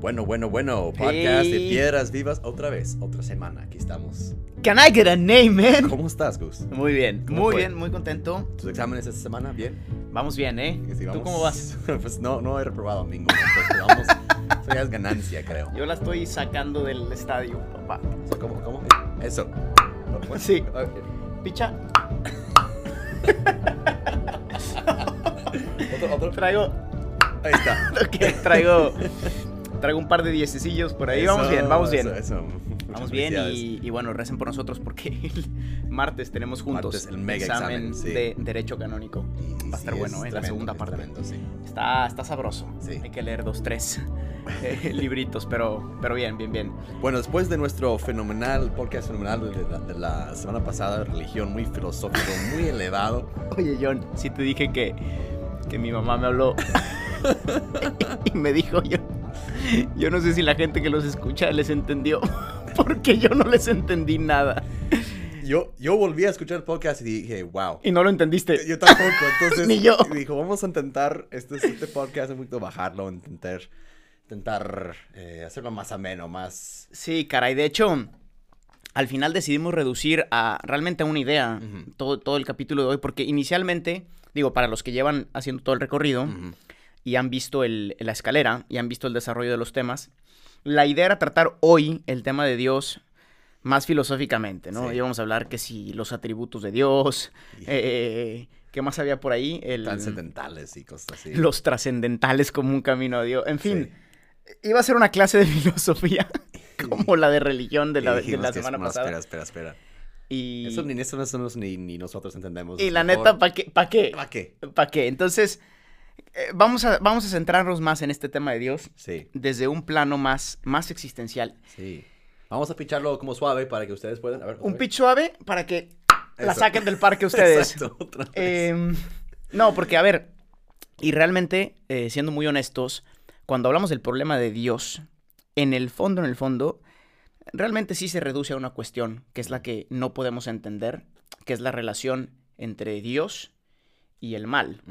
Bueno, bueno, bueno. Podcast de Hey. Piedras Vivas otra vez, otra semana. Aquí estamos. Can I get a name, man? ¿Cómo estás, Gus? Muy bien, ¿Cómo muy fue? bien, muy contento. ¿Tus exámenes esta semana? ¿Bien? Vamos bien, ¿eh? ¿Tú cómo vas? pues no, no he reprobado ninguno. Entonces vamos. Eso ya es ganancia, creo. Yo la estoy sacando del estadio, papá. ¿Cómo? ¿Cómo? Eso. Sí. Ok. Picha, Otro, otro. traigo, Ahí está. ok, traigo, traigo un par de diececillos por ahí. vamos bien, vamos bien. Eso, eso. Vamos bien y, y bueno, recen por nosotros porque el martes tenemos juntos Martes, el mega examen, sí. de Derecho Canónico. Va a estar sí, bueno, es ¿eh? La segunda es parte. tremendo, sí. Está, está sabroso. Hay que leer dos, tres eh, libritos, pero, pero bien, bien, bien. Bueno, después de nuestro fenomenal podcast fenomenal de la, de la semana pasada, religión muy filosófico, muy elevado. Oye, John, sí te dije que, que mi mamá me habló y me dijo yo. Yo no sé si la gente que los escucha les entendió, porque yo no les entendí nada. Yo, yo volví a escuchar el podcast y dije, wow. Y no lo entendiste. Yo tampoco, entonces Ni yo. dijo, vamos a intentar este, este podcast un poquito bajarlo, intentar, intentar eh, hacerlo más ameno, más... Sí, caray. De hecho, al final decidimos reducir a realmente a una idea todo, todo el capítulo de hoy, porque inicialmente, digo, para los que llevan haciendo todo el recorrido. Y han visto el- la escalera y han visto el desarrollo de los temas, la idea era tratar hoy el tema de Dios más filosóficamente, ¿no? Sí. Íbamos a hablar que si los atributos de Dios, eh, ¿qué más había por ahí? El- Trascendentales y cosas así. los trascendentales como un camino a Dios. En fin, Sí. iba a ser una clase de filosofía como la de religión de la, de la semana más- pasada. Espera, espera, espera. Y, Eso ni, eso no ni, ni nosotros entendemos. y la mejor- neta, ¿para qué? ¿Para qué? ¿Para qué? ¿Para qué? Entonces, eh, vamos, a, vamos a centrarnos más en este tema de Dios Sí, desde un plano más, más existencial. sí. Vamos a picharlo como suave para que ustedes puedan... A ver, Un pitch suave para que la saquen del parque ustedes. Exacto, otra vez. Em, no, porque a ver, y realmente, eh, siendo muy honestos, cuando hablamos del problema de Dios, en el fondo, en el fondo, realmente sí se reduce a una cuestión, que es la que no podemos entender, que es la relación entre Dios y el mal,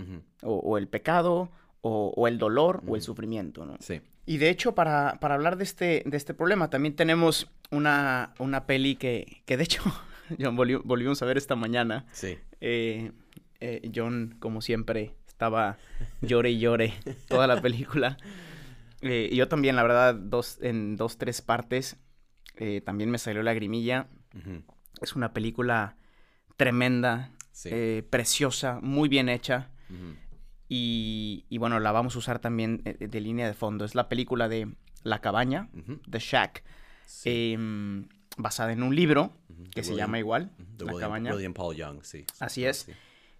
o, o el pecado, o, o el dolor, o el sufrimiento, ¿no? Sí. Y de hecho, para, para hablar de este, de este problema, también tenemos una, una peli que, que de hecho, John, volvi- volvimos a ver esta mañana. Sí. Eh, eh, John, como siempre, estaba llore y llore toda la película. Eh, y yo también, la verdad, dos, en dos, tres partes, eh, también me salió lagrimilla. Ujú, Es una película tremenda, Sí. eh, preciosa, muy bien hecha. Y, y bueno, la vamos a usar también eh, de línea de fondo. Es la película de La Cabaña, The Shack, sí, em, basada en un libro que se William- llama igual, La William, Cabaña. William Paul Young, sí. sí, Así sí, es. sí.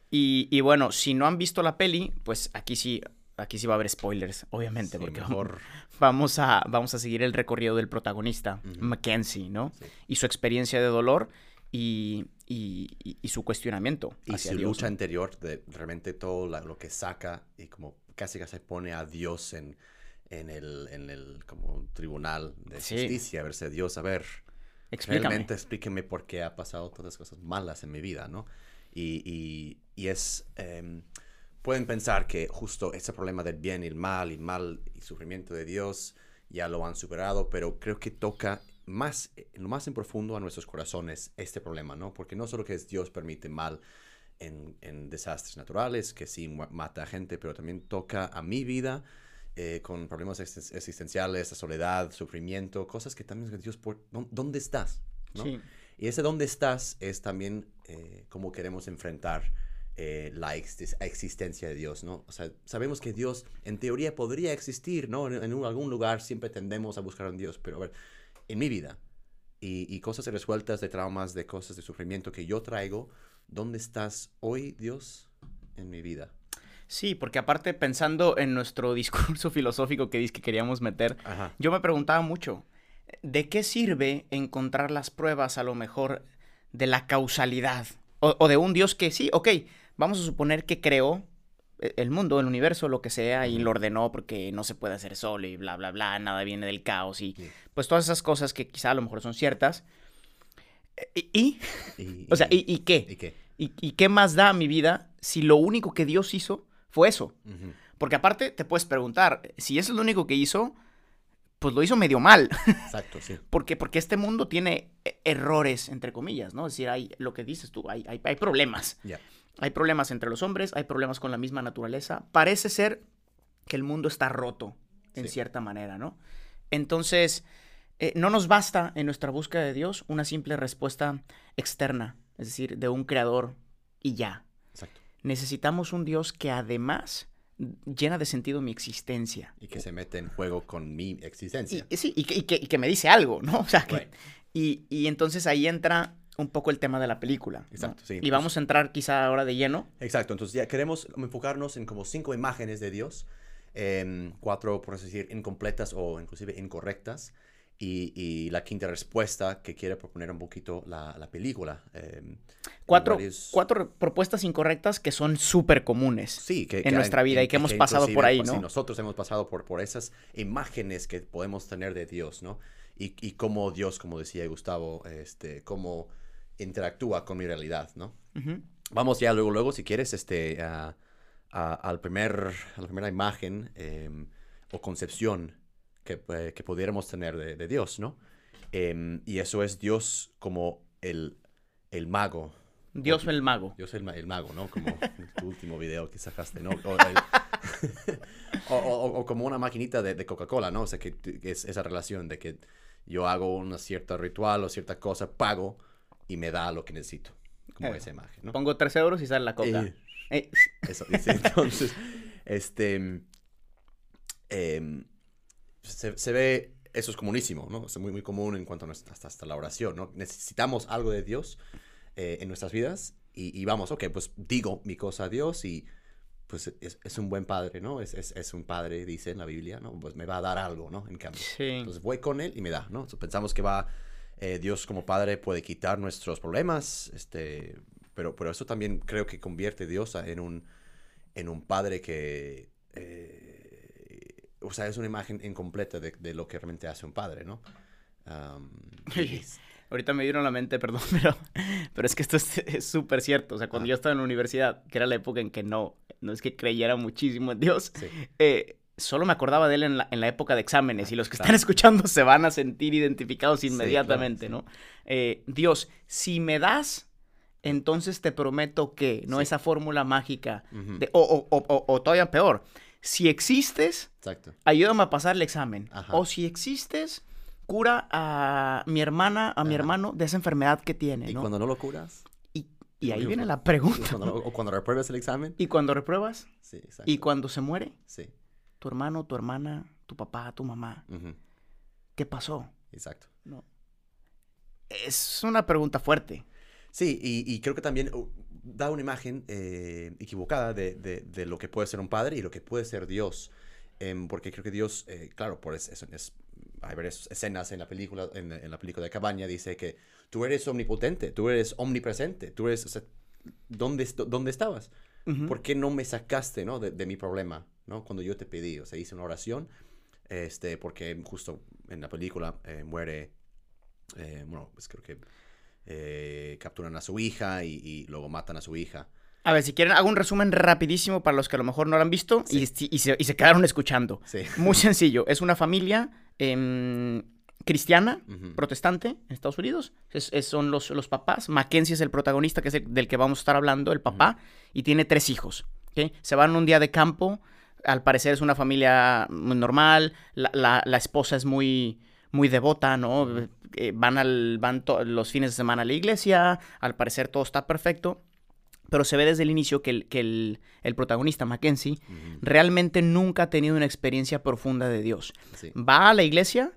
Y, y bueno, si no han visto la peli, pues aquí sí, aquí sí va a haber spoilers, obviamente, porque mejor... vamos a, vamos a seguir el recorrido del protagonista. Mackenzie, ¿no? Y su experiencia de dolor y, y- y- y su cuestionamiento Y hacia su Dios. lucha ¿no? interior de realmente todo la- lo que saca y como casi que se pone a Dios en, en el, en el como tribunal de Sí. justicia, a ver si Dios, a ver, Explícame. realmente explíqueme por qué ha pasado todas las cosas malas en mi vida, ¿no? Y, y- y es, em, pueden pensar que justo ese problema del bien y el mal y mal y sufrimiento de Dios ya lo han superado, pero creo que toca más, lo más en profundo a nuestros corazones este problema, ¿no? Porque no solo que es Dios permite mal en, en desastres naturales, que sí mata a gente, pero también toca a mi vida eh, con problemas existen- existenciales, la soledad, sufrimiento, cosas que también Dios, por, ¿dó- ¿dónde estás? ¿no? Sí. Y ese dónde estás es también eh, cómo queremos enfrentar eh, la exis- existencia de Dios, ¿no? O sea, sabemos que Dios en teoría podría existir, ¿no? En, en un- algún lugar siempre tendemos a buscar a un Dios, pero a ver, en mi vida y, y cosas resueltas de traumas, de cosas de sufrimiento que yo traigo, ¿dónde estás hoy, Dios, en mi vida? Sí, porque aparte pensando en nuestro discurso filosófico que dice que queríamos meter, Ajá. yo me preguntaba mucho, ¿de qué sirve encontrar las pruebas a lo mejor de la causalidad? O, o de un Dios que sí, ok, vamos a suponer que creó el mundo, el universo, lo que sea, y lo ordenó porque no se puede hacer solo y bla, bla, bla, nada viene del caos y Sí. pues todas esas cosas que quizá a lo mejor son ciertas. Eh, ¿Y? y- Y, o sea, ¿y, y qué? ¿y qué? ¿Y, qué más da a mi vida si lo único que Dios hizo fue eso? Ujú. Porque aparte te puedes preguntar, si eso es lo único que hizo, pues lo hizo medio mal. Exacto, sí. porque, porque este mundo tiene e- errores, entre comillas, ¿no? Es decir, hay lo que dices tú, hay, hay, hay problemas. Ya. Hay problemas entre los hombres, hay problemas con la misma naturaleza. Parece ser que el mundo está roto, en Sí. cierta manera, ¿no? Entonces, eh, no nos basta en nuestra búsqueda de Dios una simple respuesta externa, es decir, de un creador y ya. Exacto. Necesitamos un Dios que además llena de sentido mi existencia. Y que se mete en juego con mi existencia. Y, sí, y que, y que- y que me dice algo, ¿no? O sea, que- Right. y, y entonces ahí entra un poco el tema de la película. ¿no? Exacto, sí. Y vamos a entrar quizá ahora de lleno. Exacto, entonces ya queremos enfocarnos en como cinco imágenes de Dios, em, cuatro, por así decir, incompletas o inclusive incorrectas, y, y la quinta respuesta que quiere proponer un poquito la, la película. em, Cuatro, varios- cuatro propuestas incorrectas que son súper comunes. Sí, que, en nuestra vida y que hemos pasado por ahí, pues, sí, ¿no? nosotros hemos pasado por, por esas imágenes que podemos tener de Dios, ¿no? Y, y cómo Dios, como decía Gustavo, este, cómo interactúa con mi realidad, ¿no? Vamos ya luego, luego, si quieres, este, a, a- al primer, a la primera imagen em, o concepción que, eh, que pudiéramos tener de, de Dios, ¿no? Em, y eso es Dios como el, el mago. Dios O- el mago. Dios el, el mago, ¿no? Como tu último video que sacaste, ¿no? O, el- o- como una maquinita de, de Coca-Cola, ¿no? O sea, que, es esa relación de que yo hago una cierta ritual o cierta cosa, pago y me da lo que necesito. Como Eh, esa imagen, ¿no? Pongo tres euros y sale la coca. Eh, Eh, eso dice. Entonces, este. em, se, se ve. Eso es comunísimo, ¿no? Es muy, muy común en cuanto a nuestra- hasta, hasta la oración, ¿no? Necesitamos algo de Dios eh, en nuestras vidas y, y vamos, ok, pues digo mi cosa a Dios y pues es, es un buen padre, ¿no? Es, es, es un padre, dice en la Biblia, ¿no? Pues me va a dar algo, ¿no? En cambio. sí. Entonces voy con él y me da, ¿no? Entonces, pensamos que va, eh, Dios como Padre puede quitar nuestros problemas, este, pero, pero eso también creo que convierte a Dios en un, en un Padre que, eh, o sea, es una imagen incompleta de, de lo que realmente hace un Padre, ¿no? Y Ahorita me dieron a la mente, perdón, pero, pero es que esto es es súper cierto. O sea, cuando Ah. yo estaba en la universidad, que era la época en que no, no es que creyera muchísimo en Dios, sí, eh, solo me acordaba de él en la, en la época de exámenes y los que Claro. están escuchando se van a sentir identificados Sí, claro, inmediatamente, sí. ¿no? Eh, Dios, si me das, entonces te prometo que, ¿no? Sí. Esa fórmula mágica, de, o, o- o- o- o todavía peor, si existes, exacto, ayúdame a pasar el examen. Ajá. O si existes, cura a mi hermana, a mi Ajá. hermano de esa enfermedad que tiene, y ¿no? cuando no lo curas, Y, y ahí viene la y pregunta. o cuando repruebas el examen, Y cuando repruebas, sí, exacto, y cuando se muere, sí, tu hermano, tu hermana, tu papá, tu mamá, ¿qué pasó? exacto. No. Es una pregunta fuerte. Sí, y, y creo que también uh, da una imagen eh, equivocada de, de- de lo que puede ser un padre y lo que puede ser Dios. Em, porque creo que Dios, eh, claro, por es, es- es- hay varias escenas en la película, en, en la película de Cabaña, dice que tú eres omnipotente, tú eres omnipresente, tú eres, o sea, ¿dónde, dónde estabas? ¿Por qué no me sacaste, no, de, de mi problema, no? Cuando yo te pedí, o sea, hice una oración, este, porque justo en la película eh, muere, eh, bueno, pues creo que eh, capturan a su hija y, y luego matan a su hija. A ver, si quieren, hago un resumen rapidísimo para los que a lo mejor no lo han visto y, y se, y se quedaron escuchando. Sí. Muy sencillo. Es una familia em, cristiana, protestante, en Estados Unidos. Es- es- son los, los papás. Mackenzie es el protagonista, que es el- del que vamos a estar hablando, el papá, y tiene tres hijos. ¿ok? Se van un día de campo. Al parecer es una familia muy normal. La, la- la esposa es muy, muy devota, ¿no? Eh, van al, van los fines de semana a la iglesia. Al parecer todo está perfecto. Pero se ve desde el inicio que el, que el, el protagonista, Mackenzie, realmente nunca ha tenido una experiencia profunda de Dios. Sí. Va a la iglesia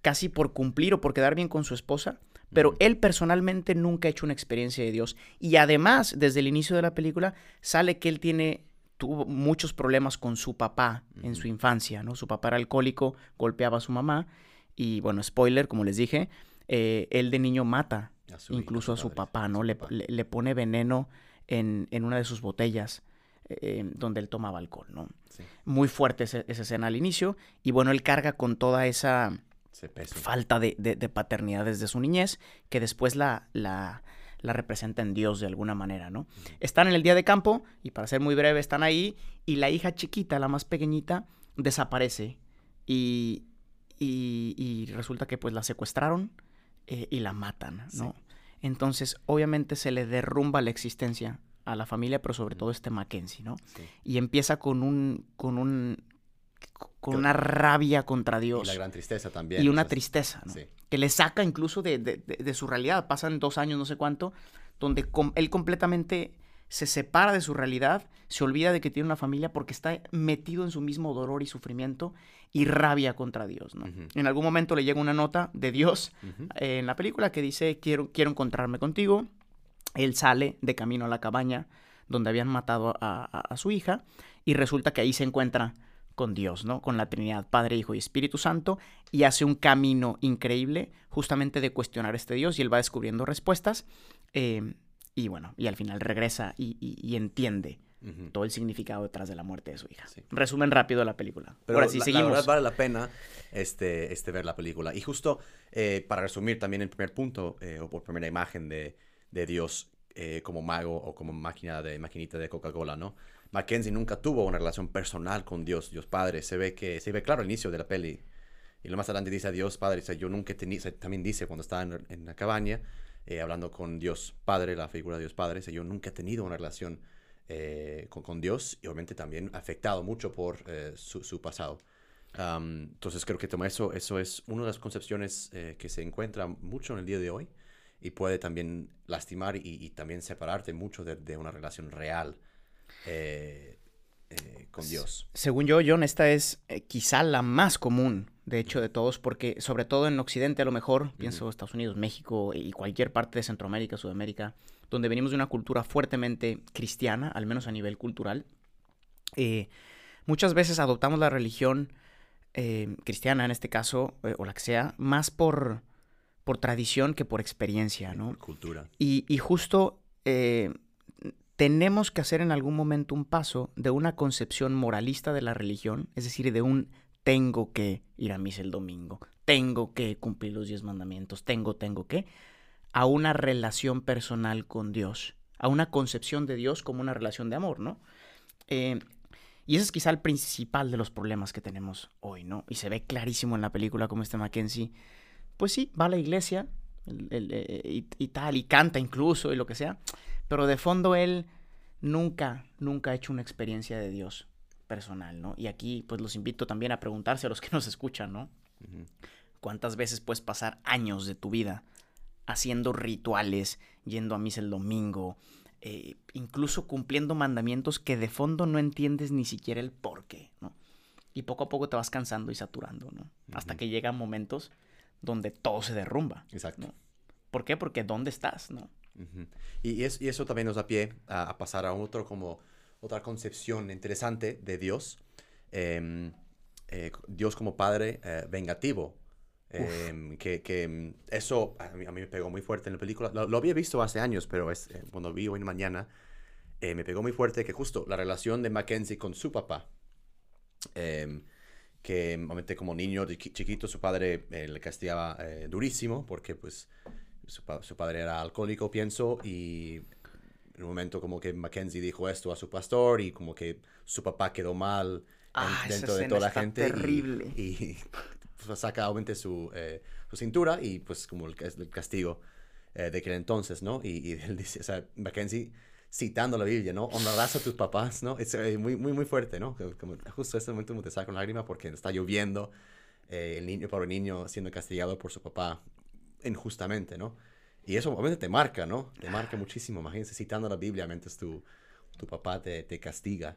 casi por cumplir o por quedar bien con su esposa, pero él personalmente nunca ha hecho una experiencia de Dios. Y además, desde el inicio de la película, sale que él tiene tuvo muchos problemas con su papá en su infancia, ¿no? Su papá era alcohólico, golpeaba a su mamá y, bueno, spoiler, como les dije, eh, él de niño mata A incluso a su padre, papá, ¿no? su Le, papá. le- le pone veneno en, en una de sus botellas eh, donde él tomaba alcohol, ¿no? Sí, Muy fuerte esa escena al inicio y bueno, él carga con toda esa falta de, de- de paternidad desde su niñez que después la, la, la representa en Dios de alguna manera, ¿no? Están en el día de campo y para ser muy breve están ahí y la hija chiquita, la más pequeñita, desaparece y, y, y resulta que pues la secuestraron eh, y la matan, ¿no? Entonces, obviamente se le derrumba la existencia a la familia, pero sobre todo este Mackenzie, ¿no? Y empieza con un, con un, con una rabia contra Dios. Y la gran tristeza también. Y una tristeza, ¿no? Que le saca incluso de, de, de, su realidad. Pasan dos años, no sé cuánto, donde él completamente se separa de su realidad, se olvida de que tiene una familia porque está metido en su mismo dolor y sufrimiento y rabia contra Dios. ¿no? En algún momento le llega una nota de Dios eh, en la película que dice, quiero, quiero encontrarme contigo. Él sale de camino a la cabaña donde habían matado a, su hija y resulta que ahí se encuentra con Dios, ¿no? Con la Trinidad, Padre, Hijo y Espíritu Santo, y hace un camino increíble justamente de cuestionar a este Dios y él va descubriendo respuestas. Eh, y bueno, y al final regresa y, entiende todo el significado detrás de la muerte de su hija. Resumen rápido la película. Pero Ahora sí, seguimos. La verdad vale la pena este, este, ver la película. Y justo eh, para resumir también el primer punto, eh, o por primera imagen de, de Dios como mago o como máquina de maquinita de Coca-Cola, ¿no? Mackenzie nunca tuvo una relación personal con Dios, Dios Padre. Se ve que se ve claro al inicio de la peli. Y lo más adelante dice a Dios Padre, dice, yo nunca tenía, también dice cuando estaba en, la cabaña, eh, hablando con Dios Padre, la figura de Dios Padre. yo nunca he tenido una relación eh, con, Dios y obviamente también afectado mucho por eh, su, pasado. entonces creo que eso, eso es una de las concepciones que se encuentra mucho en el día de hoy y puede también lastimar y, también separarte mucho de, una relación real con Dios. Según yo, John, esta es quizá la más común de hecho, de todos, porque sobre todo en Occidente a lo mejor, pienso Estados Unidos, México y cualquier parte de Centroamérica, Sudamérica, donde venimos de una cultura fuertemente cristiana, al menos a nivel cultural, eh, muchas veces adoptamos la religión eh, cristiana, en este caso, eh, o la que sea, más por, por tradición que por experiencia, ¿no? Cultura. Y, y justo tenemos que hacer en algún momento un paso de una concepción moralista de la religión, es decir, de un tengo que ir a misa el domingo, tengo que cumplir los diez mandamientos, tengo, tengo que, a una relación personal con Dios, a una concepción de Dios como una relación de amor, ¿no? Eh, y ese es quizá el principal de los problemas que tenemos hoy, ¿no? Y se ve clarísimo en la película como este Mackenzie, pues sí, va a la iglesia eh, y, y, tal, y canta incluso y lo que sea, pero de fondo él nunca, nunca ha hecho una experiencia de Dios personal, ¿no? Y aquí pues los invito también a preguntarse a los que nos escuchan, ¿no? ¿Cuántas veces puedes pasar años de tu vida haciendo rituales, yendo a misa el domingo, eh, incluso cumpliendo mandamientos que de fondo no entiendes ni siquiera el por qué, ¿no? Y poco a poco te vas cansando y saturando, ¿no? Hasta que llegan momentos donde todo se derrumba. Exacto. ¿Por qué? Porque ¿dónde estás, no? Y, eso también nos da pie a pasar a otro como otra concepción interesante de Dios. Em, eh, Dios como Padre eh, vengativo. Em, que, que, mm, eso a mí, me pegó muy fuerte en la película. Lo, había visto hace años, pero es, eh, cuando vi hoy en mañana, me pegó muy fuerte que justo la relación de Mackenzie con su papá, em, que obviamente como niño chiquito su padre le castigaba durísimo porque pues su, su, padre era alcohólico, pienso, y en un momento como que Mackenzie dijo esto a su pastor y como que su papá quedó mal ah, dentro de toda la gente. Terrible. Y, pues, saca obviamente su, eh, su, cintura y pues como el, el castigo eh, de aquel entonces, ¿no? Y, él dice, o sea, Mackenzie citando la Biblia, ¿no? Honrarás a tus papás, ¿no? Es eh, muy, muy, muy fuerte, ¿no? Como, justo en ese momento te saca una lágrima porque está lloviendo, el niño, pobre niño, siendo castigado por su papá injustamente, ¿no? Y eso obviamente te marca, ¿no? Te marca muchísimo. Imagínense citando la Biblia mientras tu, tu papá te, te castiga.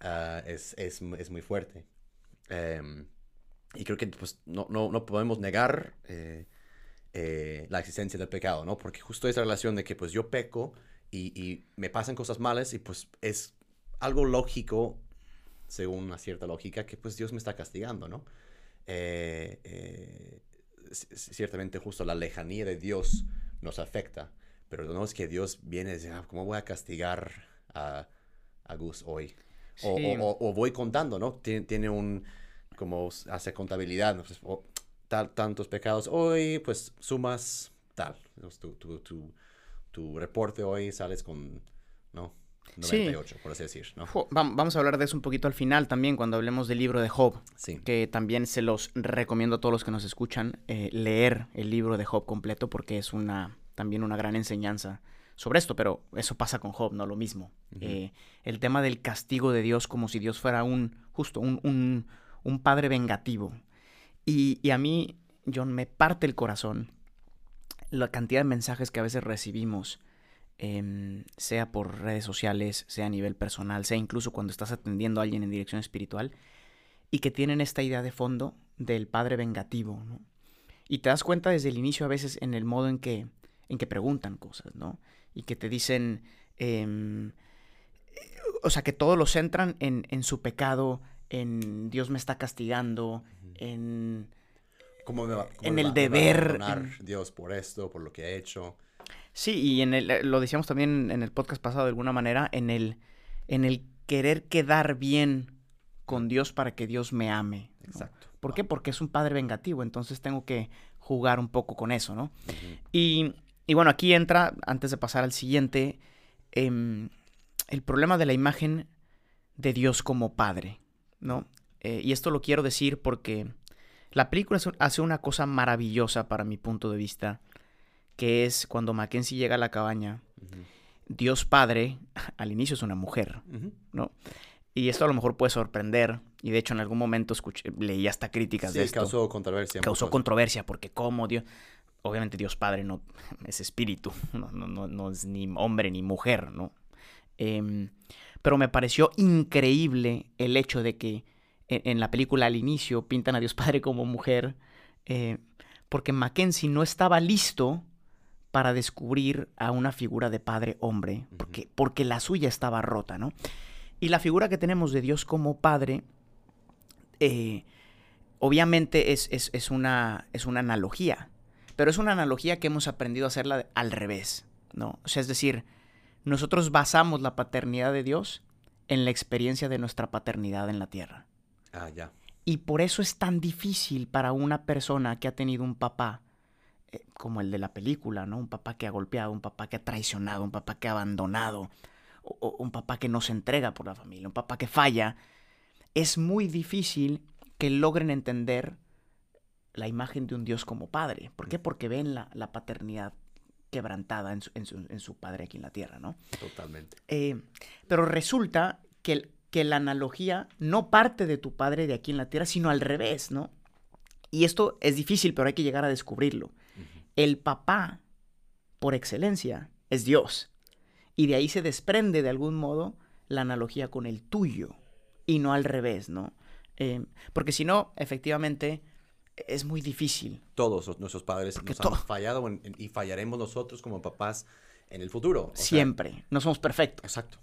Ah, es, es, es, muy fuerte. Em, y creo que pues, no, no, no podemos negar eh, eh, la existencia del pecado, ¿no? Porque justo esa relación de que pues yo peco y, y, me pasan cosas malas y pues es algo lógico, según una cierta lógica, que pues Dios me está castigando, ¿no? Eh, ciertamente justo la lejanía de Dios nos afecta. Pero no es que Dios viene y dice, ah, ¿cómo voy a castigar a, a Gus hoy? O, o, voy contando, ¿no? Tiene, tiene, un, como hace contabilidad, pues, tal, tantos pecados hoy, pues sumas tal. Tu, tu, tu, tu, reporte hoy sales con, ¿no? 98, por así decir, ¿no? Vamos a hablar de eso un poquito al final también, cuando hablemos del libro de Job. Sí. Que también se los recomiendo a todos los que nos escuchan eh, leer el libro de Job completo porque es una también una gran enseñanza sobre esto, pero eso pasa con Job, no lo mismo. Eh, el tema del castigo de Dios como si Dios fuera un, justo, un, un, padre vengativo. Y, y, a mí, John, me parte el corazón la cantidad de mensajes que a veces recibimos Em, sea por redes sociales, sea a nivel personal, sea incluso cuando estás atendiendo a alguien en dirección espiritual, y que tienen esta idea de fondo del padre vengativo, ¿no? Y te das cuenta desde el inicio a veces en el modo en que, en que preguntan cosas, ¿no? Y que te dicen, em, o sea, que todos lo centran en, en, su pecado, en Dios me está castigando, en... ¿Cómo me va, en el deber. Dios por esto, por lo que ha hecho. Sí, y en el, eh, lo decíamos también en el podcast pasado de alguna manera, en el, en el querer quedar bien con Dios para que Dios me ame. Exacto. ¿Por qué? Porque es un padre vengativo, entonces tengo que jugar un poco con eso, ¿no? y, y, bueno, aquí entra, antes de pasar al siguiente, em, el problema de la imagen de Dios como padre, ¿no? Eh, y esto lo quiero decir porque la película hace una cosa maravillosa para mi punto de vista que es cuando Mackenzie llega a la cabaña. Dios Padre, al inicio es una mujer, ¿no? Y esto a lo mejor puede sorprender, y de hecho en algún momento escuché, leí hasta críticas de esto. causó controversia. Causó controversia, porque como Dios... Obviamente Dios Padre no es espíritu, no, no, no, es ni hombre ni mujer, ¿no? Em, pero me pareció increíble el hecho de que en, la película al inicio pintan a Dios Padre como mujer, eh, porque Mackenzie no estaba listo para descubrir a una figura de padre hombre, porque, porque la suya estaba rota, ¿no? Y la figura que tenemos de Dios como padre, eh, obviamente es, es, una, es una analogía, pero es una analogía que hemos aprendido a hacerla al revés, ¿no? O sea, es decir, nosotros basamos la paternidad de Dios en la experiencia de nuestra paternidad en la tierra. Ah, ya. Y por eso es tan difícil para una persona que ha tenido un papá eh, como el de la película, ¿no? Un papá que ha golpeado, un papá que ha traicionado, un papá que ha abandonado, o, un papá que no se entrega por la familia, un papá que falla, es muy difícil que logren entender la imagen de un Dios como padre. ¿Por qué? Porque ven la, paternidad quebrantada en su, padre aquí en la tierra, ¿no? Totalmente. Eh, pero resulta que, que la analogía no parte de tu padre de aquí en la tierra, sino al revés, ¿no? Y esto es difícil, pero hay que llegar a descubrirlo. El papá, por excelencia, es Dios. Y de ahí se desprende de algún modo la analogía con el tuyo y no al revés, ¿no? Eh, porque si no, efectivamente, es muy difícil. Todos nuestros padres nos han fallado y fallaremos nosotros como papás en el futuro. Siempre. no somos perfectos. Exacto.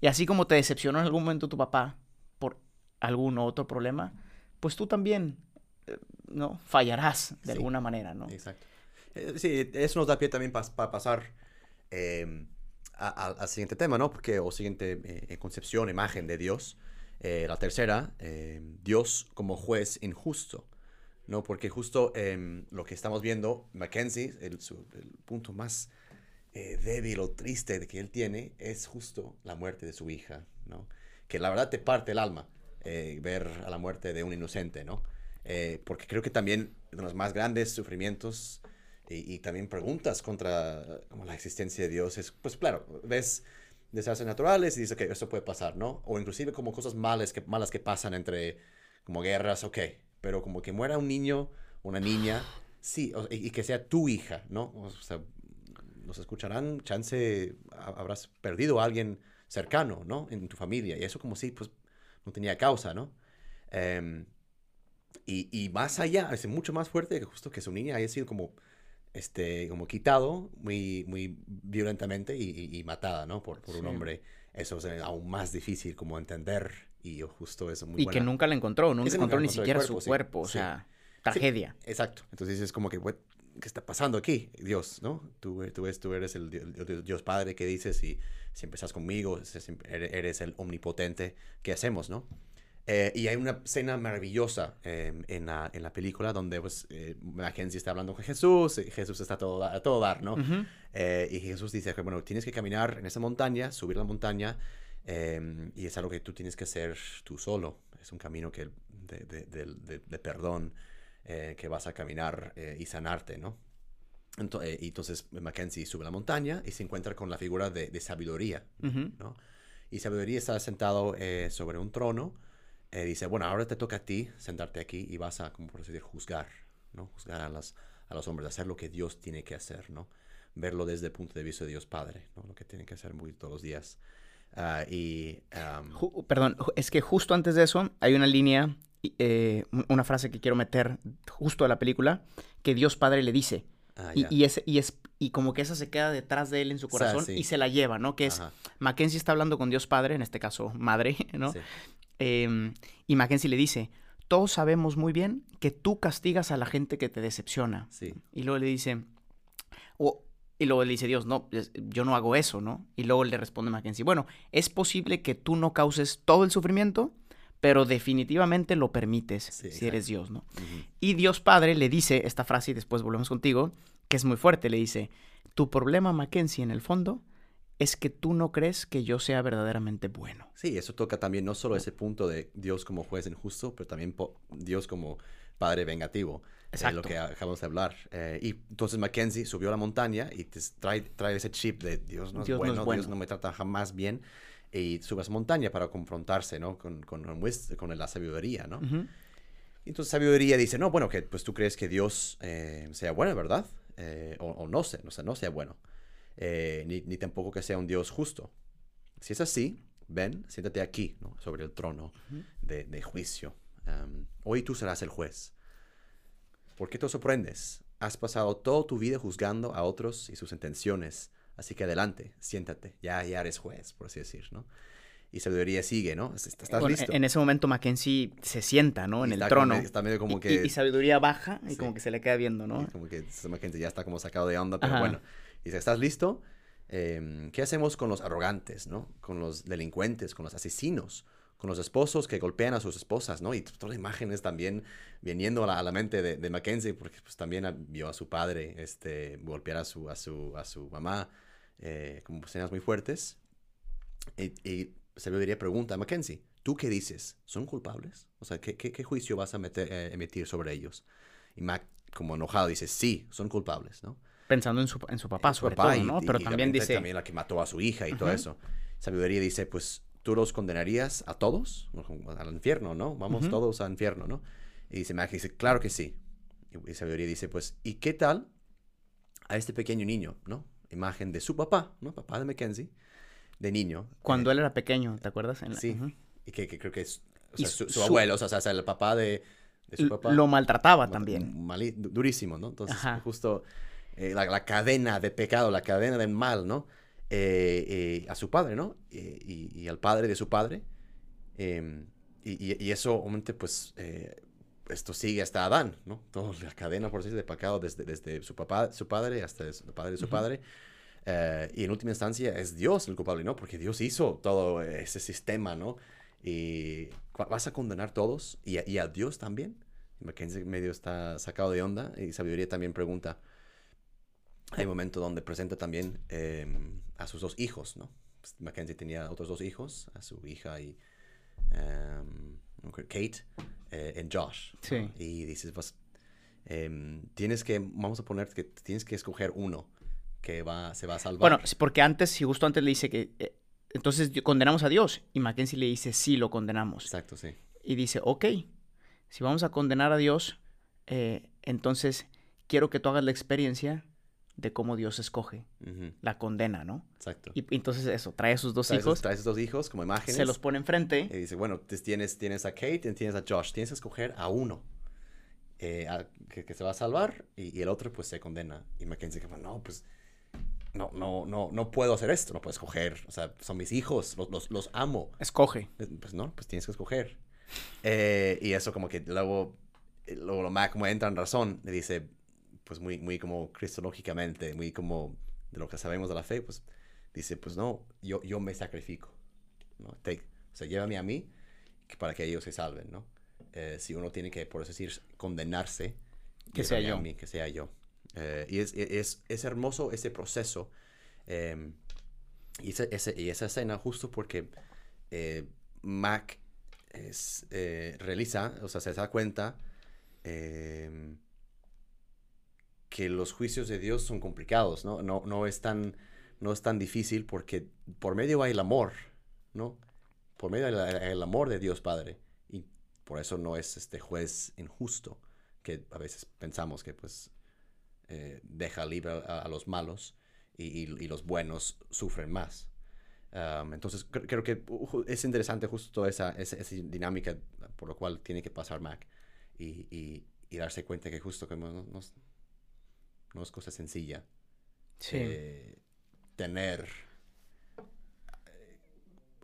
Y así como te decepcionó en algún momento tu papá por algún otro problema, pues tú también, eh, ¿no? Fallarás de alguna manera, ¿no? Exacto. Eh, sí, eso nos da pie también para pasar em, al siguiente tema, ¿no? Porque, o siguiente eh, concepción, imagen de Dios. Eh, la tercera, em, Dios como juez injusto, ¿no? Porque justo em, lo que estamos viendo, Mackenzie, el, el punto más débil o triste que él tiene es justo la muerte de su hija, ¿no? Que la verdad te parte el alma ver a la muerte de un inocente, ¿no? porque creo que también uno de los más grandes sufrimientos y, también preguntas contra como la existencia de Dios. Es, pues claro, ves desastres naturales y dices, ok, esto puede pasar, ¿no? O inclusive como cosas malas que, malas que pasan entre como guerras, ok, pero como que muera un niño, una niña, sí, y, que sea tu hija, ¿no? O sea, nos escucharán, chance habrás perdido a alguien cercano, ¿no? En tu familia, y eso como si, pues, no tenía causa, ¿no? Em, y, y, más allá, es mucho más fuerte que justo que su niña haya sido como este, como quitado muy, muy violentamente y, matada, ¿no? Por, por un hombre. Eso es aún más difícil como entender y justo eso muy Y que nunca la encontró, nunca encontró ni siquiera su cuerpo, o sea, tragedia. exacto. Entonces es como que, ¿qué está pasando aquí? Dios, ¿no? Tú, tú, tú eres el Dios, Padre que dices y siempre estás conmigo, eres el omnipotente, ¿qué hacemos, no? Eh, y hay una escena maravillosa em, en, la, en, la, película donde pues, eh, Mackenzie está hablando con Jesús y Jesús está a todo, a todo dar, ¿no? Eh, y Jesús dice que, bueno, tienes que caminar en esa montaña, subir la montaña, em, y es algo que tú tienes que hacer tú solo. Es un camino que, de, de, de, perdón que vas a caminar y sanarte, ¿no? Entonces, entonces Mackenzie sube la montaña y se encuentra con la figura de, sabiduría, ¿no? Y sabiduría está sentado sobre un trono eh, dice, bueno, ahora te toca a ti sentarte aquí y vas a, como por decir, juzgar, ¿no? Juzgar a, las, a los hombres, hacer lo que Dios tiene que hacer, ¿no? Verlo desde el punto de vista de Dios Padre, ¿no? Lo que tiene que hacer muy todos los días. Ah, y... perdón, es que justo antes de eso hay una línea, eh, una frase que quiero meter justo a la película, que Dios Padre le dice. Ah, y, y, es, y, es, y como que esa se queda detrás de él en su corazón y se la lleva, ¿no? Que es, Mackenzie está hablando con Dios Padre, en este caso madre, ¿no? Sí. Em, y Mackenzie le dice, todos sabemos muy bien que tú castigas a la gente que te decepciona. Sí. Y luego le dice, y luego le dice Dios, no, yo no hago eso, ¿no? Y luego le responde Mackenzie, bueno, es posible que tú no causes todo el sufrimiento, pero definitivamente lo permites si eres Dios, ¿no? Y Dios Padre le dice esta frase, y después volvemos contigo, que es muy fuerte, le dice, tu problema, Mackenzie, en el fondo, es que tú no crees que yo sea verdaderamente bueno. Sí, eso toca también no solo ese punto de Dios como juez injusto, pero también Dios como padre vengativo. Exacto. lo que acabamos de hablar. Eh, y entonces Mackenzie subió a la montaña y trae, trae ese chip de Dios no, es, bueno, Dios no me trata jamás bien. Y sube a esa montaña para confrontarse, ¿no? Con, con, con la sabiduría, ¿no? Entonces sabiduría dice, no, bueno, que pues tú crees que Dios eh, sea bueno, ¿verdad? Eh, o, o, no sé, no sé, no sea bueno. Eh, ni, tampoco que sea un Dios justo. Si es así, ven, siéntate aquí, sobre el trono de, juicio. hoy tú serás el juez. ¿Por qué te sorprendes? Has pasado toda tu vida juzgando a otros y sus intenciones. Así que adelante, siéntate, ya, ya eres juez, por así decir, ¿no? Y sabiduría sigue, ¿no? ¿Estás listo? En ese momento Mackenzie se sienta, ¿no? En el trono. está medio como que... Y, sabiduría baja y como que se le queda viendo, ¿no? como que Mackenzie ya está como sacado de onda, pero bueno. Dice, ¿estás listo? Em, ¿Qué hacemos con los arrogantes, ¿no? Con los delincuentes, con los asesinos, con los esposos que golpean a sus esposas, ¿no? Y todas las imágenes también viniendo a la, mente de, Mackenzie, porque pues también vio a su padre este, golpear a su, a su, a su mamá, eh, como escenas muy fuertes. Y, y Sabiduría pregunta a Mackenzie, ¿tú qué dices? ¿Son culpables? O sea, ¿qué, qué, juicio vas a eh, emitir sobre ellos? Y Mac, como enojado, dice, sí, son culpables, ¿no? Pensando en su, en su papá, sobre todo, ¿no? Pero también dice... También la que mató a su hija y todo eso. Sabiduría dice, pues, ¿tú los condenarías a todos? Al infierno, ¿no? Vamos todos al infierno, ¿no? Y dice Mac, dice, claro que sí. Y, Sabiduría dice, pues, ¿y qué tal a este pequeño niño, ¿no? Imagen de su papá, ¿no? Papá de Mackenzie, de niño. Cuando eh, él era pequeño, ¿te acuerdas? Sí, y que, creo que es su, abuelo, o sea, o sea, el papá de, su papá. Lo maltrataba también. durísimo, ¿no? Entonces, justo eh, la, cadena de pecado, la cadena del mal, ¿no? Eh, eh, a su padre, ¿no? Y, al padre de su padre. Em, y, eso, obviamente, pues, esto sigue hasta Adán, ¿no? Toda la cadena, por decir, de pecado desde, desde su papá, su padre, hasta el padre de su padre. y en última instancia es Dios el culpable, ¿no? Porque Dios hizo todo ese sistema, ¿no? Y vas a condenar a todos y, y a Dios también. Mackenzie medio está sacado de onda y Sabiduría también pregunta, hay un momento donde presenta también em, a sus dos hijos, ¿no? Pues, Mackenzie tenía otros dos hijos, a su hija y em, Kate eh, en Josh. Sí. Y dices, pues, em, tienes que, vamos a poner que tienes que escoger uno que va, se va a salvar. Bueno, porque antes, si justo antes le dice que, eh, entonces condenamos a Dios. Y Mackenzie le dice, sí, lo condenamos. Exacto, sí. Y dice, ok, si vamos a condenar a Dios, eh, entonces quiero que tú hagas la experiencia de cómo Dios escoge la condena, ¿no? Exacto. Y, entonces eso, trae a sus dos hijos. trae a sus dos hijos como imágenes. Se los pone enfrente. Y dice, bueno, tienes, tienes a Kate y tienes a Josh. Tienes que escoger a uno eh, que, se va a salvar y, el otro pues se condena. Y Mackenzie dice, no, pues no, no, no, no puedo hacer esto. No puedo escoger. O sea, son mis hijos, los, los, amo. Escoge. Pues no, pues tienes que escoger. Eh, y eso como que luego, luego Mac como entra en razón, le dice, pues muy, muy como cristológicamente, muy como de lo que sabemos de la fe, pues dice, pues no, yo, yo me sacrifico, ¿no? o sea, llévame a mí para que ellos se salven, ¿no? Eh, si uno tiene que, por decir, condenarse, Que sea llévame a yo. mí, que sea yo. Eh, y es, es, es hermoso ese proceso. eh, y, ese- ese- y esa escena justo porque eh, Mac es, eh, realiza, o sea, se da cuenta eh, que los juicios de Dios son complicados, ¿no? No, no, es tan, no es tan difícil porque por medio hay el amor, ¿no? Por medio hay el amor de Dios Padre. Y por eso no es este juez injusto, que a veces pensamos que pues eh, deja libre a, los malos y, los buenos sufren más. Entonces cre- creo que es interesante justo esa, esa, dinámica por lo cual tiene que pasar Mac y, y- darse cuenta que justo es, no es cosa sencilla Sí. eh, tener eh,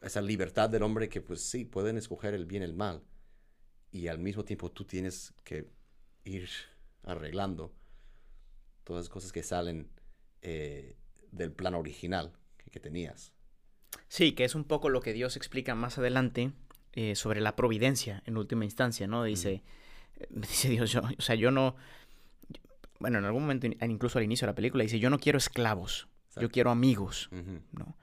esa libertad del hombre que pues sí, pueden escoger el bien y el mal y al mismo tiempo tú tienes que ir arreglando todas las cosas que salen eh, del plan original que, que tenías. Sí, que es un poco lo que Dios explica más adelante eh, sobre la providencia en última instancia, ¿no? Dice, dice Dios, yo, o sea, yo no, bueno, en algún momento, in- incluso al inicio de la película, dice, yo no quiero esclavos, yo quiero amigos, ¿no?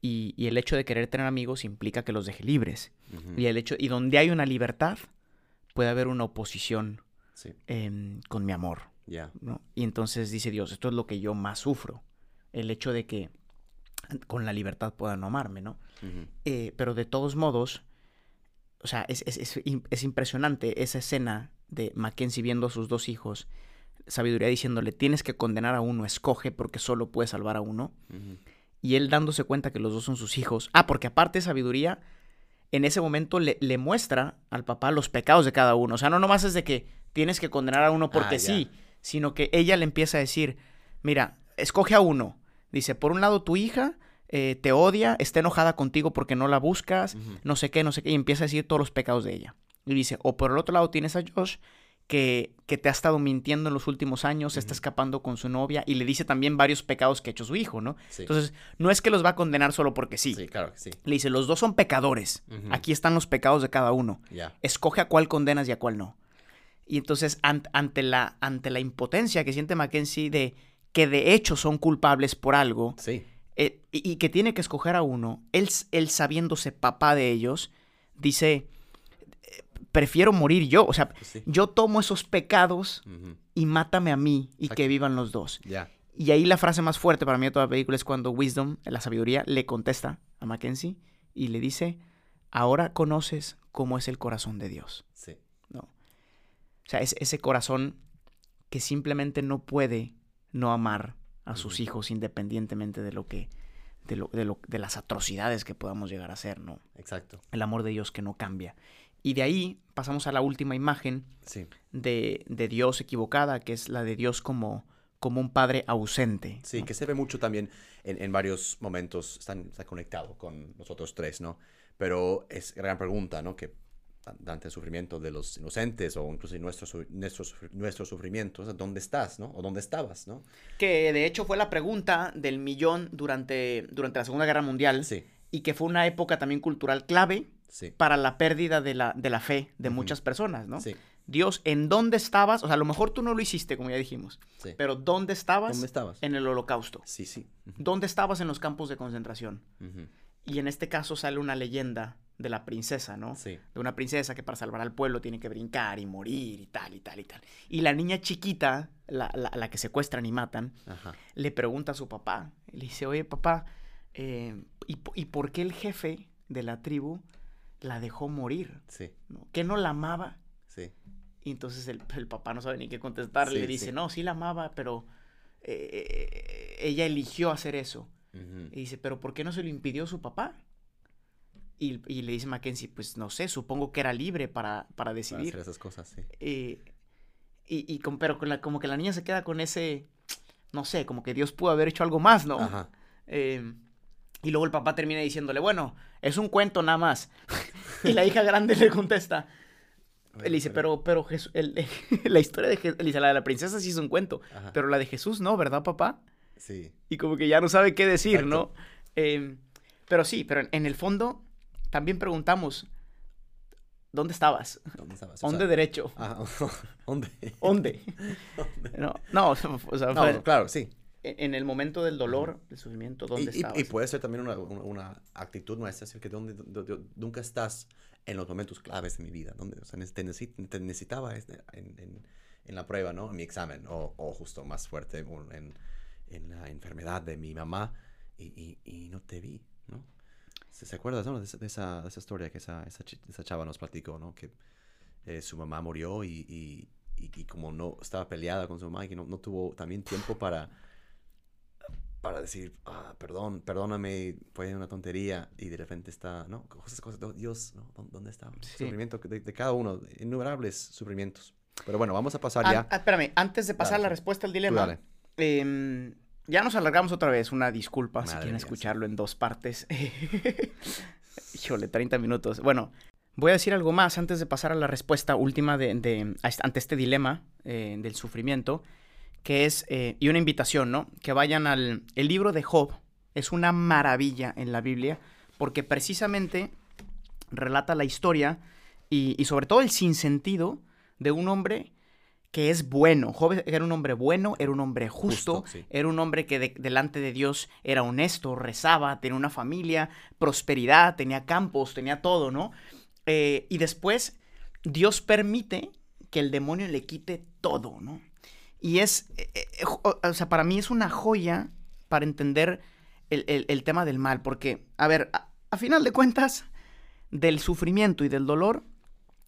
Y, y el hecho de querer tener amigos implica que los deje libres. Y el hecho, y donde hay una libertad, puede haber una oposición Sí, em, con mi amor. ¿no? Y entonces dice Dios, esto es lo que yo más sufro, el hecho de que con la libertad puedan amarme, ¿no? Eh, pero de todos modos, o sea, es, es- es im- es impresionante esa escena de Mackenzie viendo a sus dos hijos, sabiduría diciéndole, tienes que condenar a uno, escoge porque solo puedes salvar a uno. Y él dándose cuenta que los dos son sus hijos. Ah, porque aparte sabiduría, en ese momento le, le muestra al papá los pecados de cada uno. O sea, no nomás es de que tienes que condenar a uno porque Ah, sí, sino que ella le empieza a decir, mira, escoge a uno. Dice, por un lado tu hija eh, te odia, está enojada contigo porque no la buscas, no sé qué, no sé qué, y empieza a decir todos los pecados de ella. Y dice, o por el otro lado tienes a Josh, que, que te ha estado mintiendo en los últimos años, está escapando con su novia, y le dice también varios pecados que ha hecho su hijo, ¿no? Sí, Entonces, no es que los va a condenar solo porque sí. sí, claro que sí. Le dice, los dos son pecadores. Aquí están los pecados de cada uno. Escoge a cuál condenas y a cuál no. Y entonces, ant- ante, la, ante la impotencia que siente Mackenzie de que de hecho son culpables por algo, Sí. eh, y, y que tiene que escoger a uno, él, él sabiéndose papá de ellos, dice, prefiero morir yo. O sea, sí. yo tomo esos pecados y mátame a mí y Exacto. que vivan los dos. Y ahí la frase más fuerte para mí de toda la película es cuando Wisdom, la sabiduría, le contesta a Mackenzie y le dice, ahora conoces cómo es el corazón de Dios. Sí. ¿no? O sea, es ese corazón que simplemente no puede no amar a sus hijos independientemente de lo que, de, lo, de, lo- de las atrocidades que podamos llegar a hacer, ¿no? Exacto. El amor de Dios que no cambia. Y de ahí pasamos a la última imagen Sí. de, de Dios equivocada, que es la de Dios como, como un padre ausente. Sí, ¿no? que se ve mucho también en, en varios momentos, están, está conectado con nosotros tres, ¿no? Pero es gran pregunta, ¿no? Que ante el sufrimiento de los inocentes o incluso nuestro, su- nuestro, sufri- nuestro sufrimiento, o sea, ¿dónde estás, no? O ¿dónde estabas, no? Que de hecho fue la pregunta del millón durante, durante la Segunda Guerra Mundial Sí, y que fue una época también cultural clave sí, para la pérdida de la, de la fe de muchas personas, ¿no? sí, Dios, ¿en dónde estabas? O sea, a lo mejor tú no lo hiciste, como ya dijimos, sí. pero ¿dónde estabas? ¿Dónde estabas? En el holocausto. Sí, sí. ¿Dónde estabas en los campos de concentración? ujú, Y en este caso sale una leyenda de la princesa, ¿no? Sí, De una princesa que para salvar al pueblo tiene que brincar y morir y tal y tal y tal. Y la niña chiquita, la, la- la que secuestran y matan, ajá. le pregunta a su papá. Le dice, oye papá, eh, ¿y, y por qué el jefe de la tribu la dejó morir? Sí, ¿no? ¿Que no la amaba? sí, Y entonces el, el papá no sabe ni qué contestar. Sí, le dice, sí. no, sí la amaba, pero eh, ella eligió hacer eso. Y dice, pero ¿por qué no se lo impidió su papá? Y, y le dice Mackenzie, pues no sé, supongo que era libre para, para para decidir. hacer esas cosas, sí. Eh, y, y con- pero con la- como que la niña se queda con ese, no sé, como que Dios pudo haber hecho algo más, ¿no? Ajá. Eh, y luego el papá termina diciéndole, bueno, es un cuento nada más. y la hija grande le contesta, le dice, pero, pero Jesús, el- la historia de Jesús, dice, la de la princesa sí es un cuento, Ajá, pero la de Jesús no, ¿verdad, papá? Sí, Y como que ya no sabe qué decir, Exacto. ¿no? Eh, pero sí, pero en, en el fondo también preguntamos, ¿dónde estabas? ¿Dónde estabas? O ¿Dónde sea, derecho? ah, ¿Dónde? ¿Dónde? No, no, o sea, No, fue claro, sí. En el momento del dolor, del sufrimiento, ¿dónde y, y- estabas? y puede ser también una, una- una actitud nuestra, es decir, que donde, do- do- nunca estás en los momentos claves de mi vida, donde o sea, te, necesi- te necesitaba este- en, en- en la prueba, ¿no? En mi examen, o, o justo más fuerte, en, en la enfermedad de mi mamá, y, y- y no te vi, ¿no? ¿Se, se acuerdas, no? De, esa, de esa- de esa historia que esa, esa, esa chava nos platicó, ¿no? Que eh, su mamá murió y, y- y- y como no estaba peleada con su mamá y que no, no tuvo también tiempo para para decir, ah, perdón, perdóname, fue una tontería, y de repente está, ¿no? Cosas, cosas, do- Dios, ¿no? ¿Dó- ¿Dónde está? Sí. Sufrimiento de, de cada uno, innumerables sufrimientos. Pero bueno, vamos a pasar ya. ah, espérame, antes de pasar Dale, la respuesta al dilema, em, ya nos alargamos otra vez. Una disculpa si Madre quieren mía, sí. escucharlo en dos partes. Híjole, 30 minutos. Bueno, voy a decir algo más antes de pasar a la respuesta última de, de- ante este dilema eh, del sufrimiento, que es, eh, y una invitación, ¿no? Que vayan al el libro de Job. Es una maravilla en la Biblia, porque precisamente relata la historia y, y sobre todo el sinsentido de un hombre que es bueno. Job era un hombre bueno, era un hombre justo, Justo, sí. era un hombre que de- delante de Dios era honesto, rezaba, tenía una familia, prosperidad, tenía campos, tenía todo, ¿no? Eh, y después Dios permite que el demonio le quite todo, ¿no? Y es, eh, eh, o sea, para mí es una joya para entender el, el- el tema del mal, porque, a ver, a, a final de cuentas, del sufrimiento y del dolor,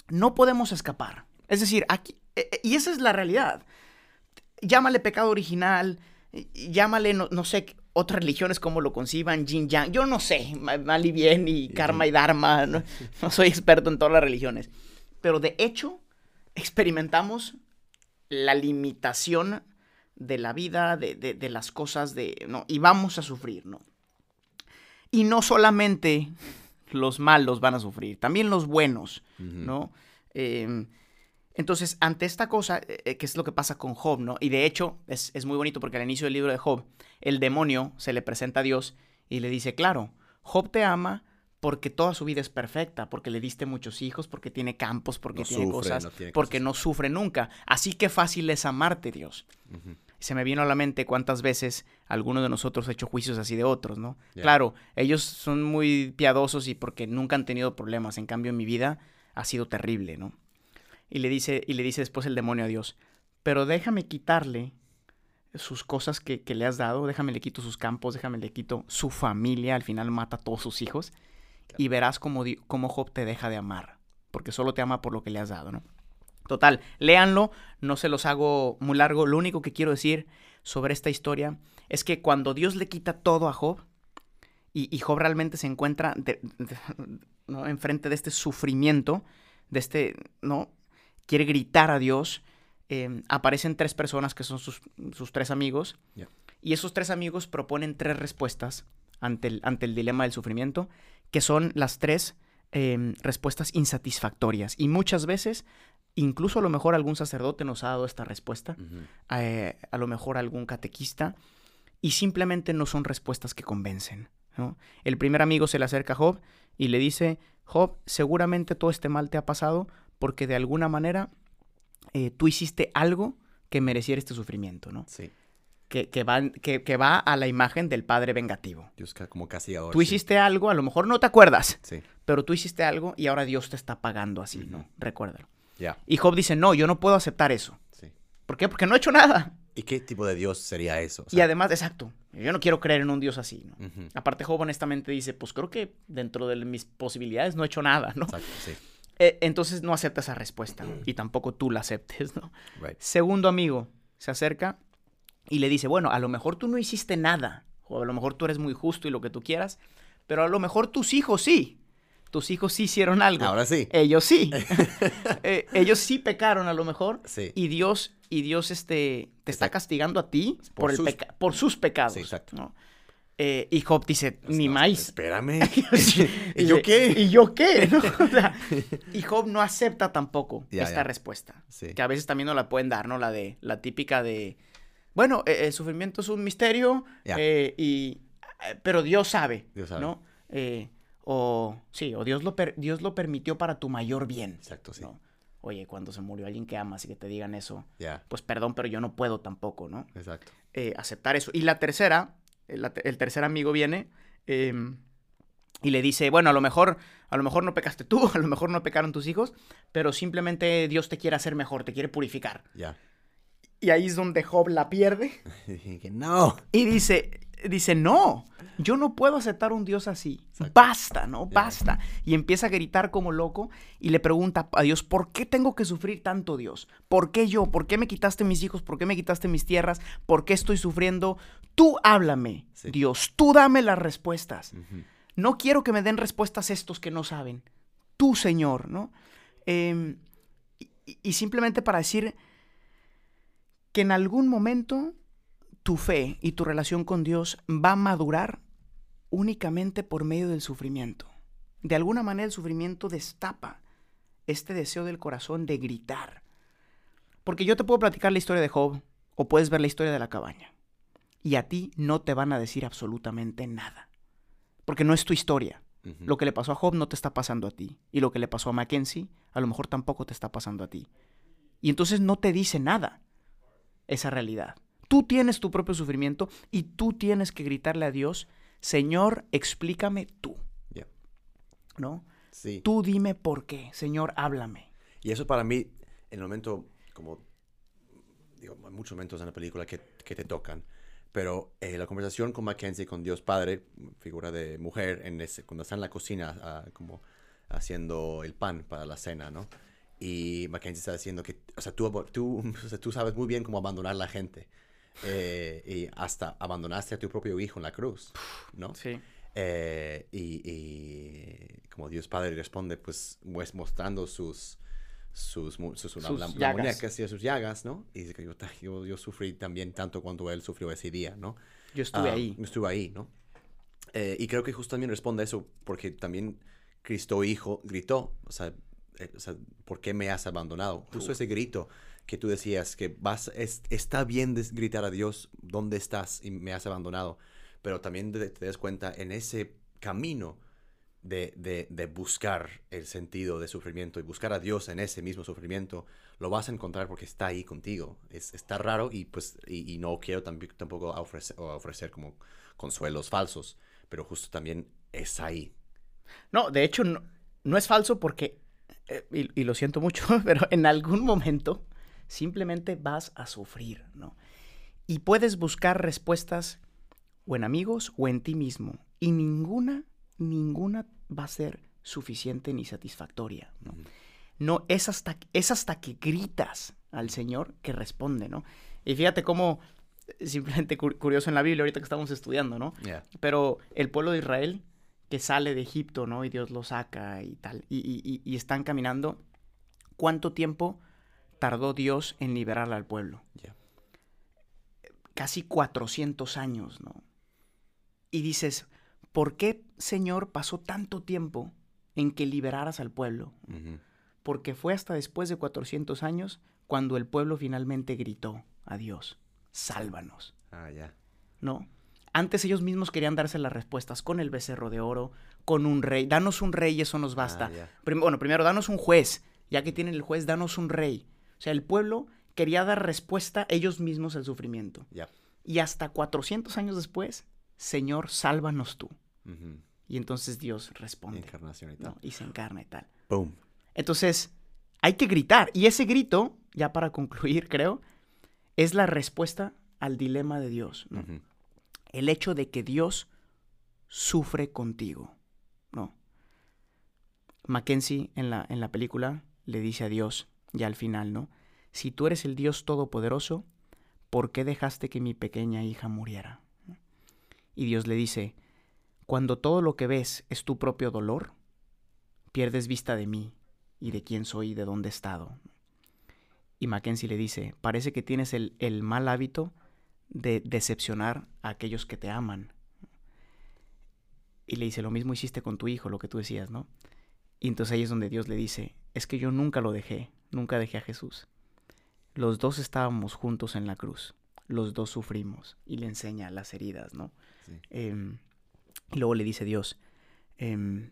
no podemos escapar. Es decir, aquí, eh, y esa es la realidad. Llámale pecado original, llámale, no, no sé, otras religiones como lo conciban, yin yang, yo no sé, ma- mal y bien y karma y dharma, no, no soy experto en todas las religiones, pero de hecho experimentamos la limitación de la vida, de, de- de las cosas, de, ¿no? y vamos a sufrir, ¿no? Y no solamente los malos van a sufrir, también los buenos. ¿no? Eh, entonces, ante esta cosa, eh, que es lo que pasa con Job, ¿no? Y de hecho, es, es muy bonito porque al inicio del libro de Job, el demonio se le presenta a Dios y le dice, claro, Job te ama porque toda su vida es perfecta, porque le diste muchos hijos, porque tiene campos, porque No tiene sufre, cosas, no tiene porque cosas. no sufre nunca. Así que fácil es amarte, Dios. Se me vino a la mente cuántas veces alguno de nosotros ha hecho juicios así de otros, ¿no? Claro, ellos son muy piadosos y porque nunca han tenido problemas. En cambio, en mi vida ha sido terrible, ¿no? Y le dice, y le dice después el demonio a Dios, pero déjame quitarle sus cosas que, que le has dado, déjame le quito sus campos, déjame le quito su familia, al final mata a todos sus hijos, y verás cómo, cómo Job te deja de amar, porque solo te ama por lo que le has dado, ¿no? Total, léanlo, no se los hago muy largo, lo único que quiero decir sobre esta historia es que cuando Dios le quita todo a Job, y, y Job realmente se encuentra de- de- ¿no? enfrente de este sufrimiento, de este, ¿no? Quiere gritar a Dios. eh, aparecen tres personas que son sus, sus tres amigos. Y esos tres amigos proponen tres respuestas ante el, ante el dilema del sufrimiento, que son las tres eh, respuestas insatisfactorias. Y muchas veces, incluso a lo mejor algún sacerdote nos ha dado esta respuesta, eh, a lo mejor algún catequista, y simplemente no son respuestas que convencen. ¿no? El primer amigo se le acerca a Job y le dice, Job, seguramente todo este mal te ha pasado porque de alguna manera eh, tú hiciste algo que mereciera este sufrimiento, ¿no? Sí. Que, que va, que, que va a la imagen del padre vengativo. Dios como castigador. Tú sí. hiciste algo, a lo mejor no te acuerdas, Sí. pero tú hiciste algo y ahora Dios te está pagando así, ¿no? Ujú. Recuérdalo. Ya. Y Job dice, no, yo no puedo aceptar eso. Sí. ¿Por qué? Porque no he hecho nada. ¿Y qué tipo de Dios sería eso? O y además, exacto, yo no quiero creer en un Dios así, ¿no? Aparte, Job honestamente dice, pues creo que dentro de mis posibilidades no he hecho nada, ¿no? Exacto, sí. Eh, entonces no acepta esa respuesta y tampoco tú la aceptes, ¿no? Right. Segundo amigo se acerca y le dice, bueno, a lo mejor tú no hiciste nada, o a lo mejor tú eres muy justo y lo que tú quieras, pero a lo mejor tus hijos sí. Tus hijos sí hicieron algo. Ahora sí. Ellos sí. Eh, ellos sí pecaron a lo mejor. Sí. Y Dios, y Dios este, te está Está- castigando a ti por, por el sus- por sus pecados. Sí, exacto. ¿no? Eh, y Job dice, ni No, más. Espérame. ¿Y ¿Y yo qué? ¿Y yo qué? ¿no? O sea, y Job no acepta tampoco Ya, esta ya. respuesta. Sí. Que a veces también no la pueden dar, ¿no? La de la típica de, bueno, eh, el sufrimiento es un misterio, eh, y, eh, pero Dios sabe, Dios sabe. ¿no? Eh, o sí, o Dios lo, per- Dios lo permitió para tu mayor bien. Exacto, sí. ¿no? Oye, cuando se murió alguien que amas y que te digan eso, pues perdón, pero yo no puedo tampoco, ¿no? exacto. Aceptar eso. Y la tercera, el tercer amigo viene em, y le dice, bueno, a lo mejor, a lo mejor no pecaste tú, a lo mejor no pecaron tus hijos, pero simplemente Dios te quiere hacer mejor, te quiere purificar. Ya. Y ahí es donde Job la pierde no. y dice, dice, no, yo no puedo aceptar un Dios así. Exacto. Basta, ¿no? Basta. Y empieza a gritar como loco y le pregunta a Dios, ¿por qué tengo que sufrir tanto, Dios? ¿Por qué yo? ¿Por qué me quitaste mis hijos? ¿Por qué me quitaste mis tierras? ¿Por qué estoy sufriendo? Tú háblame, Sí. Dios, tú dame las respuestas. No quiero que me den respuestas estos que no saben. Tú, Señor, ¿no? Em, y, y simplemente para decir que en algún momento tu fe y tu relación con Dios va a madurar únicamente por medio del sufrimiento. De alguna manera el sufrimiento destapa este deseo del corazón de gritar. Porque yo te puedo platicar la historia de Job o puedes ver la historia de la cabaña. Y a ti no te van a decir absolutamente nada. Porque no es tu historia. Lo que le pasó a Job no te está pasando a ti. Y lo que le pasó a Mackenzie, a lo mejor tampoco te está pasando a ti. Y entonces no te dice nada esa realidad. Tú tienes tu propio sufrimiento y tú tienes que gritarle a Dios, Señor, explícame tú. ¿No? Sí. Tú dime por qué. Señor, háblame. Y eso para mí, en el momento, como, digo, hay muchos momentos en la película que, que te tocan, pero eh, la conversación con Mackenzie, con Dios Padre, figura de mujer, en ese, cuando está en la cocina, ah, como haciendo el pan para la cena, ¿no? Y Mackenzie está diciendo que, o sea, tú, tú, o sea, tú sabes muy bien cómo abandonar a la gente. eh, y hasta abandonaste a tu propio hijo en la cruz, ¿no? Sí. Eh, y, y como Dios Padre responde, pues mues- mostrando sus, sus, sus, Sus la- la muñecas y sus llagas, ¿no? Y dice que yo, yo, yo sufrí también tanto cuando él sufrió ese día, ¿no? Yo estuve Ah, ahí. Estuve ahí, ¿no? Eh, y creo que justo también responde a eso porque también Cristo Hijo gritó, o sea, o sea, ¿por qué me has abandonado? Justo ese grito que tú decías, que vas, es- está bien gritar a Dios, ¿dónde estás? Y me has abandonado. Pero también te, te das cuenta en ese camino de, de- de buscar el sentido de sufrimiento y buscar a Dios en ese mismo sufrimiento, lo vas a encontrar porque está ahí contigo. Es, está raro y pues y, y no quiero tambi- tampoco ofrecer, ofrecer como consuelos falsos, pero justo también es ahí. No, de hecho, no, no es falso porque, eh, y, y lo siento mucho, pero en algún momento simplemente vas a sufrir, ¿no? Y puedes buscar respuestas o en amigos o en ti mismo. Y ninguna, ninguna va a ser suficiente ni satisfactoria, ¿no? No, es hasta, es hasta que gritas al Señor que responde, ¿no? Y fíjate cómo, eh, simplemente cur- curioso en la Biblia, ahorita que estamos estudiando, ¿no? Yeah. Pero el pueblo de Israel que sale de Egipto, ¿no? Y Dios lo saca y tal. Y, y- y- y están caminando. ¿Cuánto tiempo tardó Dios en liberar al pueblo? Yeah. Casi 400 años, ¿no? Y dices, ¿por qué, Señor, pasó tanto tiempo en que liberaras al pueblo? Porque fue hasta después de 400 años cuando el pueblo finalmente gritó a Dios, sálvanos. Ah, ya. ¿no? Antes ellos mismos querían darse las respuestas con el becerro de oro, con un rey. Danos un rey y eso nos basta. Ah. Prim- bueno, primero, danos un juez. Ya que tienen el juez, danos un rey. O sea, el pueblo quería dar respuesta ellos mismos al sufrimiento. Y hasta 400 años después, Señor, sálvanos tú. Y entonces Dios responde. Encarnación y tal. ¿no? Y se encarna y tal. Boom. Entonces, hay que gritar. Y ese grito, ya para concluir, creo, es la respuesta al dilema de Dios. ¿no? El hecho de que Dios sufre contigo, ¿no? Mackenzie en la, en la película le dice a Dios, ya al final, ¿no? Si tú eres el Dios todopoderoso, ¿por qué dejaste que mi pequeña hija muriera? Y Dios le dice, cuando todo lo que ves es tu propio dolor, pierdes vista de mí y de quién soy y de dónde he estado. Y Mackenzie le dice, parece que tienes el, el mal hábito de decepcionar a aquellos que te aman. Y le dice, lo mismo hiciste con tu hijo, lo que tú decías, ¿no? Y entonces ahí es donde Dios le dice, es que yo nunca lo dejé, nunca dejé a Jesús. Los dos estábamos juntos en la cruz, los dos sufrimos y le enseña las heridas, ¿no? Sí. Em, y luego le dice Dios, Em,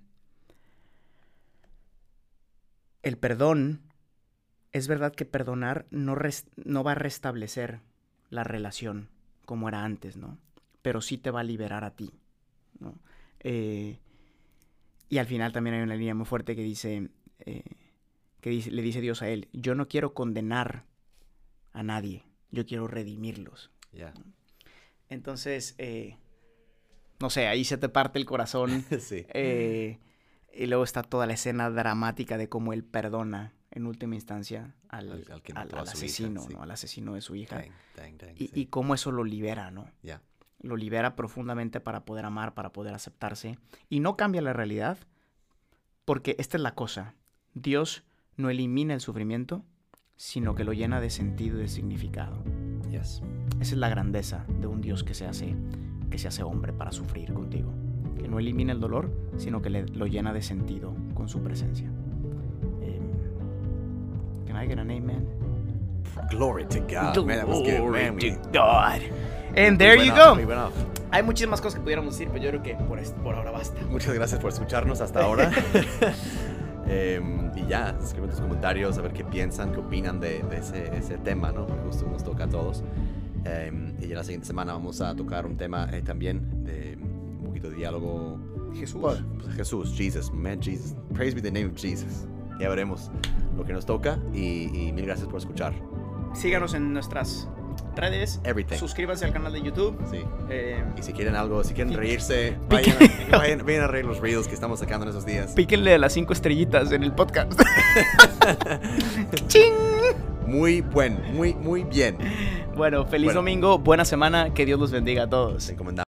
el perdón, es verdad que perdonar no, no va a restablecer la relación como era antes, ¿no? Pero sí te va a liberar a ti, ¿no? Eh, y al final también hay una línea muy fuerte que dice, eh, que le dice Dios a él, yo no quiero condenar a nadie, yo quiero redimirlos. Entonces, eh, no sé, ahí se te parte el corazón. sí. y luego está toda la escena dramática de cómo él perdona en última instancia al, asesino, ¿no? Al asesino de su hija. y, cómo eso lo libera, ¿no? Ya lo libera profundamente para poder amar, para poder aceptarse. Y no cambia la realidad, porque esta es la cosa. Dios no elimina el sufrimiento, sino que lo llena de sentido y de significado. Yes. Esa es la grandeza de un Dios que se hace, que se hace hombre para sufrir contigo. Que no elimina el dolor, sino que le, lo llena de sentido con su presencia. Eh, can I get an amen? Glory to God. Glory to God. And there you go. Hay muchísimas cosas que pudiéramos decir, pero yo creo que por, por ahora basta. Muchas gracias por escucharnos hasta ahora. Em, y ya, escriben tus comentarios, a ver qué piensan, qué opinan de, ese, ese, tema, ¿no? Porque justo nos toca a todos. Em, y ya la siguiente semana vamos a tocar un tema eh, también de un poquito de diálogo. Jesús. Pues, Jesús, Jesus, man, Jesus. Praise be the name of Jesus. Ya veremos lo que nos toca y, y mil gracias por escuchar. Síganos en nuestras redes. Everything. Suscríbanse al canal de YouTube. Sí. Eh, y si quieren algo, si quieren reírse, vayan a, vayan, a, reír los reels que estamos sacando en esos días. Píquenle a las cinco estrellitas en el podcast. ¡Ching! Muy buen, muy, muy bien. Bueno, feliz domingo, buena semana, que Dios los bendiga a todos. Encomendamos.